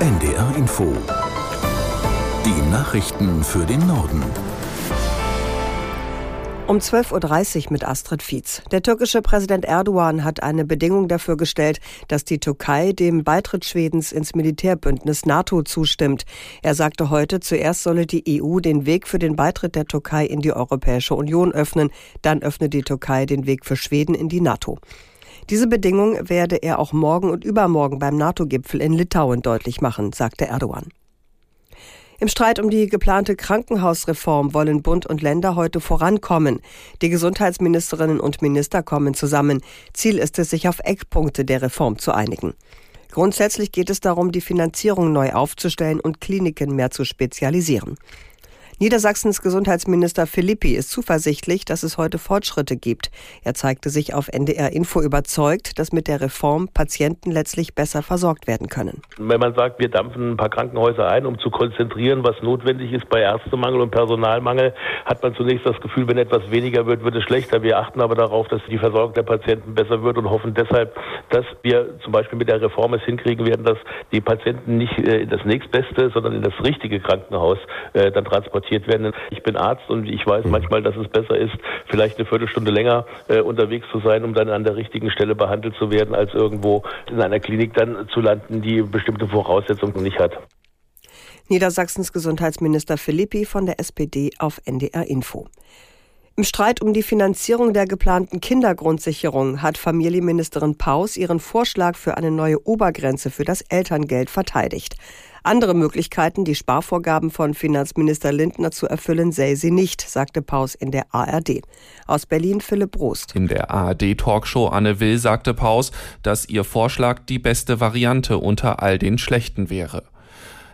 NDR Info. Die Nachrichten für den Norden. Um 12.30 Uhr mit Astrid Fietz. Der türkische Präsident Erdogan hat eine Bedingung dafür gestellt, dass die Türkei dem Beitritt Schwedens ins Militärbündnis NATO zustimmt. Er sagte heute, zuerst solle die EU den Weg für den Beitritt der Türkei in die Europäische Union öffnen, dann öffne die Türkei den Weg für Schweden in die NATO. Diese Bedingung werde er auch morgen und übermorgen beim NATO-Gipfel in Litauen deutlich machen, sagte Erdogan. Im Streit um die geplante Krankenhausreform wollen Bund und Länder heute vorankommen. Die Gesundheitsministerinnen und Minister kommen zusammen. Ziel ist es, sich auf Eckpunkte der Reform zu einigen. Grundsätzlich geht es darum, die Finanzierung neu aufzustellen und Kliniken mehr zu spezialisieren. Niedersachsens Gesundheitsminister Philippi ist zuversichtlich, dass es heute Fortschritte gibt. Er zeigte sich auf NDR Info überzeugt, dass mit der Reform Patienten letztlich besser versorgt werden können. Wenn man sagt, wir dampfen ein paar Krankenhäuser ein, um zu konzentrieren, was notwendig ist bei Ärztemangel und Personalmangel, hat man zunächst das Gefühl, wenn etwas weniger wird, wird es schlechter. Wir achten aber darauf, dass die Versorgung der Patienten besser wird und hoffen deshalb, dass wir zum Beispiel mit der Reform es hinkriegen werden, dass die Patienten nicht äh, in das nächstbeste, sondern in das richtige Krankenhaus äh, dann transportiert kontaktiert werden. Ich bin Arzt und ich weiß mhm. manchmal, dass es besser ist, vielleicht eine Viertelstunde länger äh, unterwegs zu sein, um dann an der richtigen Stelle behandelt zu werden, als irgendwo in einer Klinik dann zu landen, die bestimmte Voraussetzungen nicht hat. Niedersachsens Gesundheitsminister Philippi von der SPD auf NDR Info. Im Streit um die Finanzierung der geplanten Kindergrundsicherung hat Familienministerin Paus ihren Vorschlag für eine neue Obergrenze für das Elterngeld verteidigt. Andere Möglichkeiten, die Sparvorgaben von Finanzminister Lindner zu erfüllen, sähe sie nicht, sagte Paus in der ARD. Aus Berlin Philipp Brost. In der ARD-Talkshow Anne Will sagte Paus, dass ihr Vorschlag die beste Variante unter all den schlechten wäre.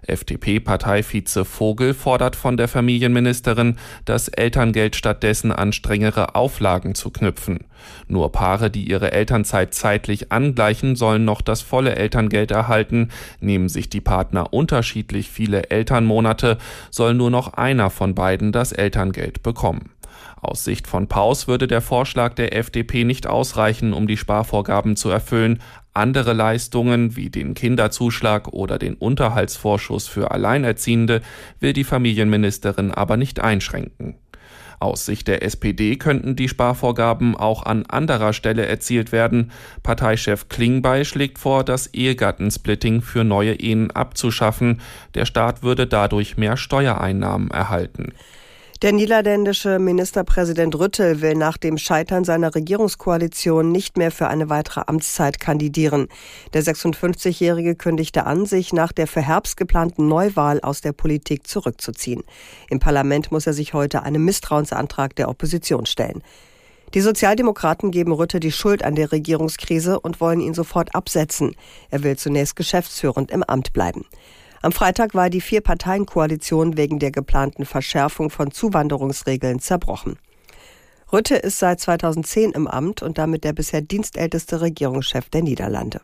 FDP-Parteivize Vogel fordert von der Familienministerin, das Elterngeld stattdessen an strengere Auflagen zu knüpfen. Nur Paare, die ihre Elternzeit zeitlich angleichen, sollen noch das volle Elterngeld erhalten. Nehmen sich die Partner unterschiedlich viele Elternmonate, soll nur noch einer von beiden das Elterngeld bekommen. Aus Sicht von Paus würde der Vorschlag der FDP nicht ausreichen, um die Sparvorgaben zu erfüllen. Andere Leistungen wie den Kinderzuschlag oder den Unterhaltsvorschuss für Alleinerziehende will die Familienministerin aber nicht einschränken. Aus Sicht der SPD könnten die Sparvorgaben auch an anderer Stelle erzielt werden. Parteichef Klingbeil schlägt vor, das Ehegattensplitting für neue Ehen abzuschaffen. Der Staat würde dadurch mehr Steuereinnahmen erhalten. Der niederländische Ministerpräsident Rüttel will nach dem Scheitern seiner Regierungskoalition nicht mehr für eine weitere Amtszeit kandidieren. Der 56-Jährige kündigte an, sich nach der für Herbst geplanten Neuwahl aus der Politik zurückzuziehen. Im Parlament muss er sich heute einem Misstrauensantrag der Opposition stellen. Die Sozialdemokraten geben Rütte die Schuld an der Regierungskrise und wollen ihn sofort absetzen. Er will zunächst geschäftsführend im Amt bleiben. Am Freitag war die Vier-Parteien-Koalition wegen der geplanten Verschärfung von Zuwanderungsregeln zerbrochen. Rütte ist seit 2010 im Amt und damit der bisher dienstälteste Regierungschef der Niederlande.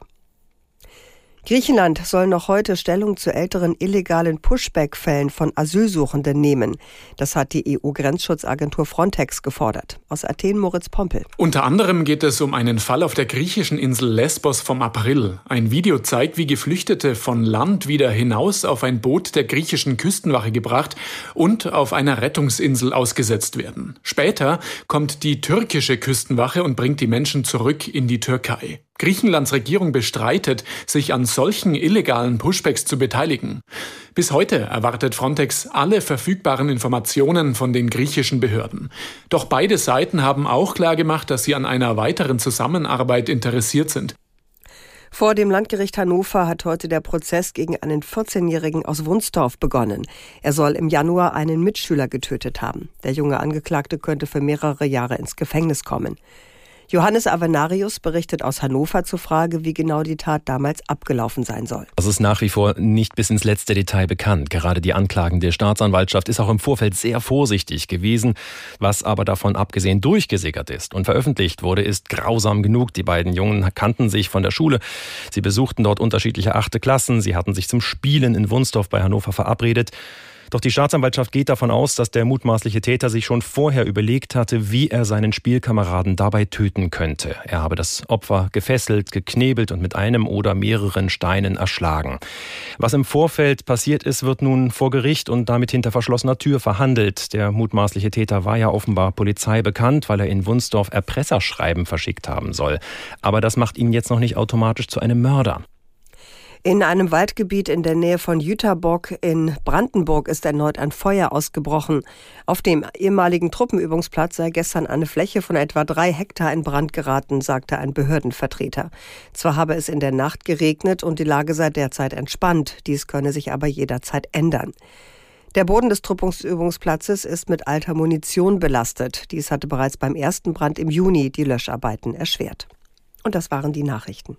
Griechenland soll noch heute Stellung zu älteren illegalen Pushback-Fällen von Asylsuchenden nehmen. Das hat die EU-Grenzschutzagentur Frontex gefordert. Aus Athen Moritz Pompel. Unter anderem geht es um einen Fall auf der griechischen Insel Lesbos vom April. Ein Video zeigt, wie Geflüchtete von Land wieder hinaus auf ein Boot der griechischen Küstenwache gebracht und auf einer Rettungsinsel ausgesetzt werden. Später kommt die türkische Küstenwache und bringt die Menschen zurück in die Türkei. Griechenlands Regierung bestreitet, sich an solchen illegalen Pushbacks zu beteiligen. Bis heute erwartet Frontex alle verfügbaren Informationen von den griechischen Behörden. Doch beide Seiten haben auch klargemacht, dass sie an einer weiteren Zusammenarbeit interessiert sind. Vor dem Landgericht Hannover hat heute der Prozess gegen einen 14-Jährigen aus Wunsdorf begonnen. Er soll im Januar einen Mitschüler getötet haben. Der junge Angeklagte könnte für mehrere Jahre ins Gefängnis kommen. Johannes Avenarius berichtet aus Hannover zur Frage, wie genau die Tat damals abgelaufen sein soll. Das ist nach wie vor nicht bis ins letzte Detail bekannt. Gerade die Anklagen der Staatsanwaltschaft ist auch im Vorfeld sehr vorsichtig gewesen. Was aber davon abgesehen durchgesickert ist und veröffentlicht wurde, ist grausam genug. Die beiden Jungen kannten sich von der Schule. Sie besuchten dort unterschiedliche achte Klassen. Sie hatten sich zum Spielen in Wunsdorf bei Hannover verabredet. Doch die Staatsanwaltschaft geht davon aus, dass der mutmaßliche Täter sich schon vorher überlegt hatte, wie er seinen Spielkameraden dabei töten könnte. Er habe das Opfer gefesselt, geknebelt und mit einem oder mehreren Steinen erschlagen. Was im Vorfeld passiert ist, wird nun vor Gericht und damit hinter verschlossener Tür verhandelt. Der mutmaßliche Täter war ja offenbar Polizei bekannt, weil er in Wunsdorf Erpresserschreiben verschickt haben soll. Aber das macht ihn jetzt noch nicht automatisch zu einem Mörder. In einem Waldgebiet in der Nähe von Jüterbock in Brandenburg ist erneut ein Feuer ausgebrochen. Auf dem ehemaligen Truppenübungsplatz sei gestern eine Fläche von etwa drei Hektar in Brand geraten, sagte ein Behördenvertreter. Zwar habe es in der Nacht geregnet und die Lage sei derzeit entspannt, dies könne sich aber jederzeit ändern. Der Boden des Truppungsübungsplatzes ist mit alter Munition belastet. Dies hatte bereits beim ersten Brand im Juni die Löscharbeiten erschwert. Und das waren die Nachrichten.